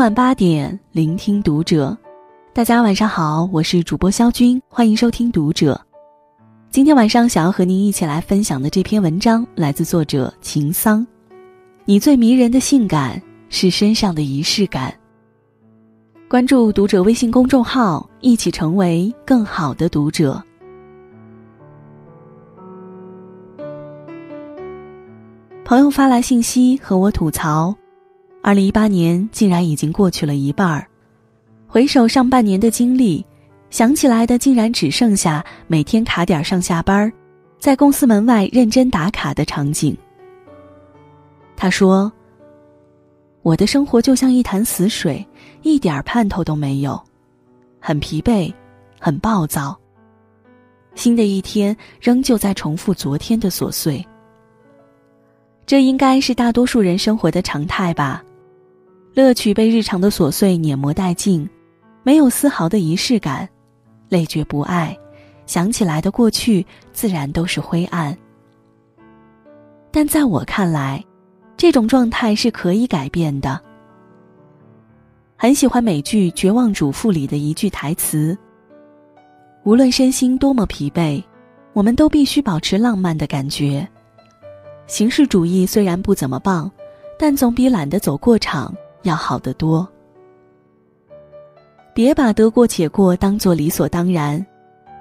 晚八点，聆听读者。大家晚上好，我是主播肖军，欢迎收听读者。今天晚上想要和您一起来分享的这篇文章，来自作者秦桑。你最迷人的性感是身上的仪式感。关注读者微信公众号，一起成为更好的读者。朋友发来信息和我吐槽：，二零一八年竟然已经过去了一半儿，回首上半年的经历，想起来的竟然只剩下每天卡点上下班，在公司门外认真打卡的场景。他说：“我的生活就像一潭死水，一点盼头都没有，很疲惫，很暴躁。新的一天仍旧在重复昨天的琐碎。”这应该是大多数人生活的常态吧，乐趣被日常的琐碎碾磨殆尽，没有丝毫的仪式感，累觉不爱，想起来的过去自然都是灰暗。但在我看来，这种状态是可以改变的。很喜欢美剧《绝望主妇》里的一句台词：“无论身心多么疲惫，我们都必须保持浪漫的感觉。”形式主义虽然不怎么棒，但总比懒得走过场要好得多。别把得过且过当做理所当然，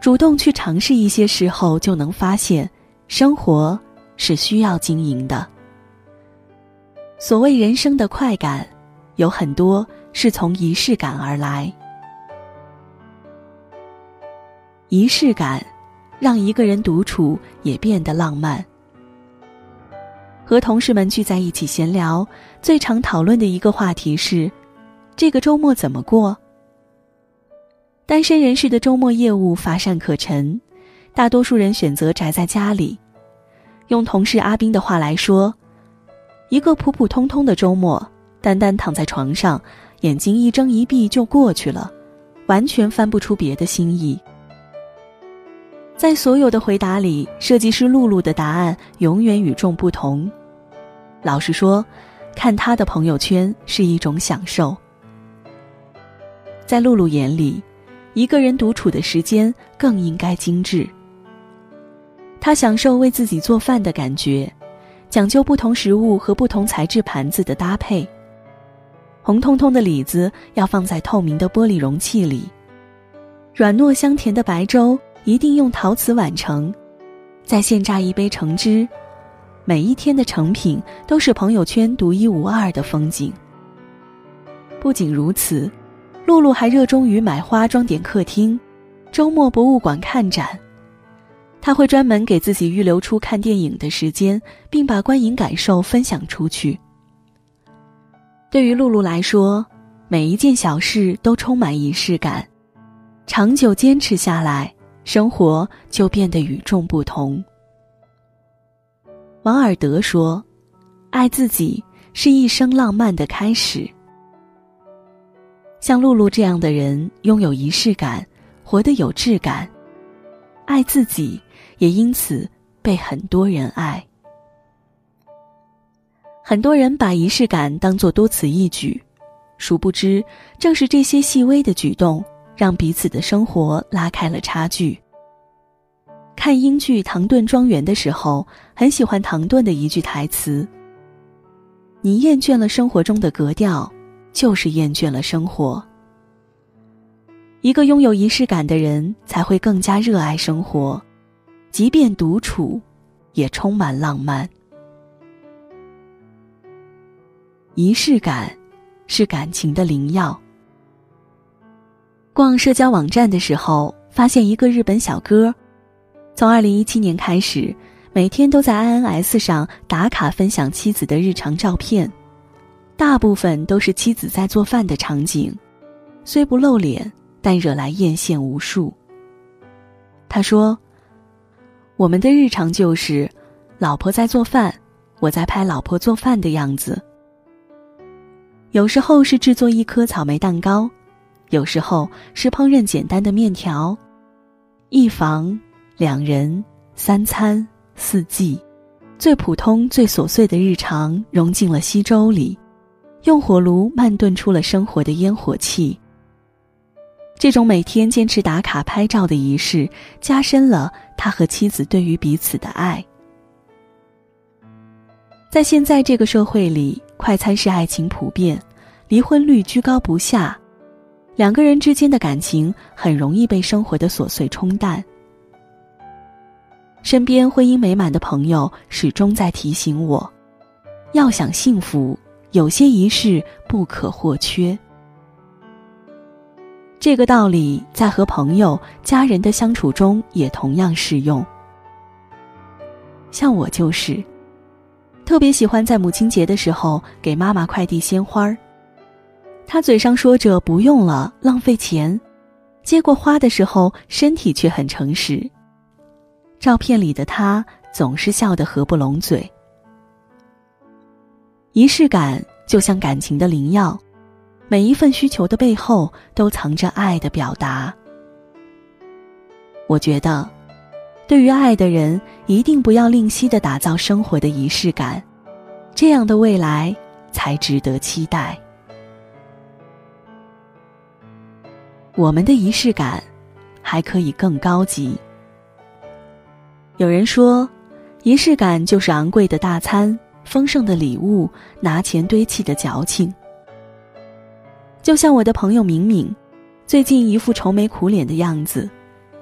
主动去尝试一些时候，就能发现，生活是需要经营的。所谓人生的快感，有很多是从仪式感而来。仪式感，让一个人独处也变得浪漫。和同事们聚在一起闲聊，最常讨论的一个话题是：这个周末怎么过？单身人士的周末业务乏善可陈，大多数人选择宅在家里。用同事阿斌的话来说，一个普普通通的周末，单单躺在床上，眼睛一睁一闭就过去了，完全翻不出别的新意。在所有的回答里，设计师露露的答案永远与众不同。老实说，看他的朋友圈是一种享受。在露露眼里，一个人独处的时间更应该精致。他享受为自己做饭的感觉，讲究不同食物和不同材质盘子的搭配。红彤彤的李子要放在透明的玻璃容器里，软糯香甜的白粥。一定用陶瓷碗盛，再现榨一杯橙汁。每一天的成品都是朋友圈独一无二的风景。不仅如此，露露还热衷于买花装点客厅，周末博物馆看展。他会专门给自己预留出看电影的时间，并把观影感受分享出去。对于露露来说，每一件小事都充满仪式感，长久坚持下来。生活就变得与众不同。王尔德说：“爱自己是一生浪漫的开始。”像露露这样的人，拥有仪式感，活得有质感，爱自己，也因此被很多人爱。很多人把仪式感当作多此一举，殊不知，正是这些细微的举动。让彼此的生活拉开了差距。看英剧《唐顿庄园》的时候，很喜欢唐顿的一句台词：“你厌倦了生活中的格调，就是厌倦了生活。”一个拥有仪式感的人，才会更加热爱生活，即便独处，也充满浪漫。仪式感，是感情的灵药。逛社交网站的时候，发现一个日本小哥，从二零一七年开始，每天都在 INS 上打卡分享妻子的日常照片，大部分都是妻子在做饭的场景，虽不露脸，但惹来艳羡无数。他说：“我们的日常就是，老婆在做饭，我在拍老婆做饭的样子。有时候是制作一颗草莓蛋糕。”有时候是烹饪简单的面条，一房两人三餐四季，最普通最琐碎的日常融进了稀粥里，用火炉慢炖出了生活的烟火气。这种每天坚持打卡拍照的仪式，加深了他和妻子对于彼此的爱。在现在这个社会里，快餐式爱情普遍，离婚率居高不下，两个人之间的感情很容易被生活的琐碎冲淡。身边婚姻美满的朋友始终在提醒我，要想幸福，有些仪式不可或缺。这个道理在和朋友、家人的相处中也同样适用。像我就是，特别喜欢在母亲节的时候给妈妈快递鲜花儿。她嘴上说着不用了，浪费钱，接过花的时候身体却很诚实。照片里的他总是笑得合不拢嘴。仪式感就像感情的灵药。每一份需求的背后，都藏着爱的表达。我觉得，对于爱的人，一定不要吝惜的打造生活的仪式感，这样的未来才值得期待。我们的仪式感还可以更高级。有人说，仪式感就是昂贵的大餐、丰盛的礼物、拿钱堆砌的矫情。就像我的朋友明明，最近一副愁眉苦脸的样子，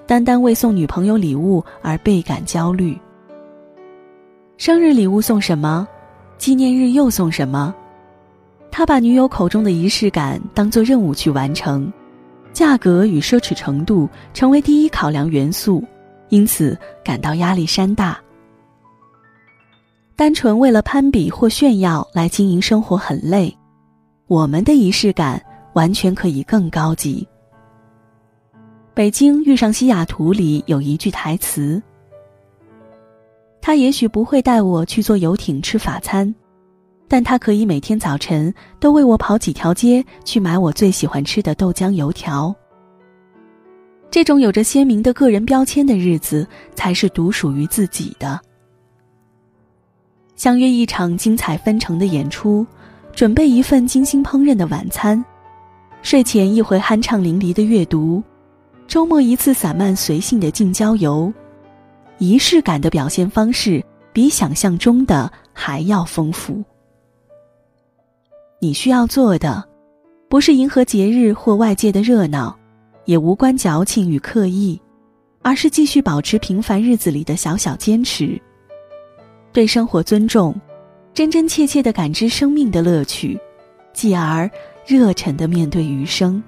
单单为送女朋友礼物而倍感焦虑。生日礼物送什么？纪念日又送什么？他把女友口中的仪式感当做任务去完成，价格与奢侈程度成为第一考量元素，因此感到压力山大。单纯为了攀比或炫耀来经营生活很累，我们的仪式感。完全可以更高级。北京遇上西雅图里有一句台词：“他也许不会带我去坐游艇吃法餐，但他可以每天早晨都为我跑几条街去买我最喜欢吃的豆浆油条。”这种有着鲜明的个人标签的日子，才是独属于自己的。相约一场精彩纷呈的演出，准备一份精心烹饪的晚餐。睡前一回酣畅淋漓的阅读，周末一次散漫随性的近郊游，仪式感的表现方式比想象中的还要丰富。你需要做的，不是迎合节日或外界的热闹，也无关矫情与刻意，而是继续保持平凡日子里的小小坚持，对生活尊重，真真切切的感知生命的乐趣，继而。热忱的面对余生。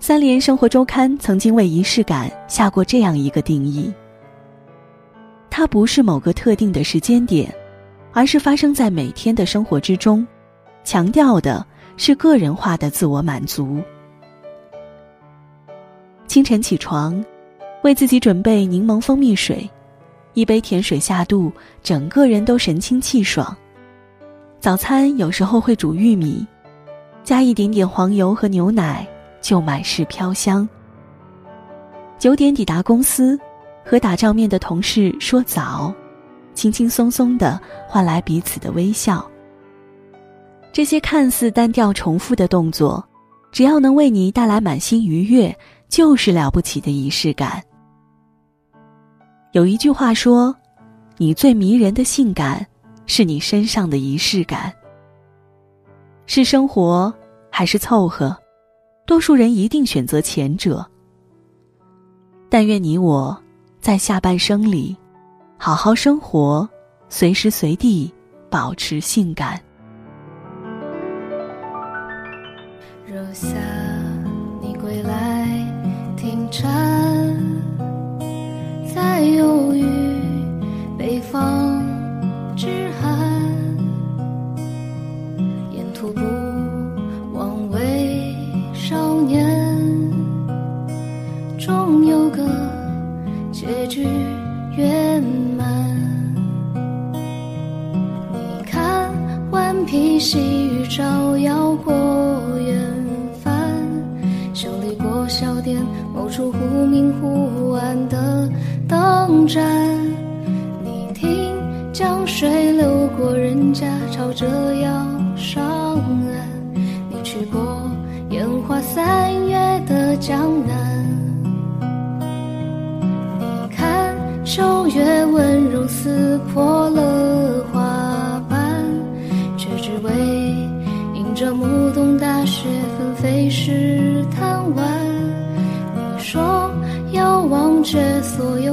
三联生活周刊曾经为仪式感下过这样一个定义：它不是某个特定的时间点，而是发生在每天的生活之中，强调的是个人化的自我满足。清晨起床，为自己准备柠檬蜂蜜水，一杯甜水下肚，整个人都神清气爽。早餐有时候会煮玉米，加一点点黄油和牛奶，就满是飘香。九点抵达公司，和打照面的同事说早，轻轻松松的换来彼此的微笑。这些看似单调重复的动作，只要能为你带来满心愉悦，就是了不起的仪式感。有一句话说：“你最迷人的性感。”是你身上的仪式感，是生活还是凑合？多数人一定选择前者。但愿你我在下半生里，好好生活，随时随地保持性感。站，在忧郁北方。某处忽明忽暗的灯盏，你听江。水流过人家，朝着要上岸。你去过烟花三月的江南，你看秋月温柔撕破了花瓣，却只为迎着暮冬大雪纷飞时贪玩。说要忘却所有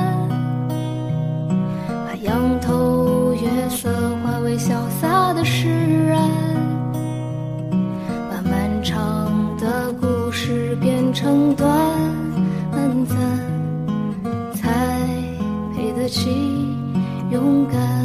从头月色化为潇洒的释然，把漫长的故事变成短暂，才配得起勇敢。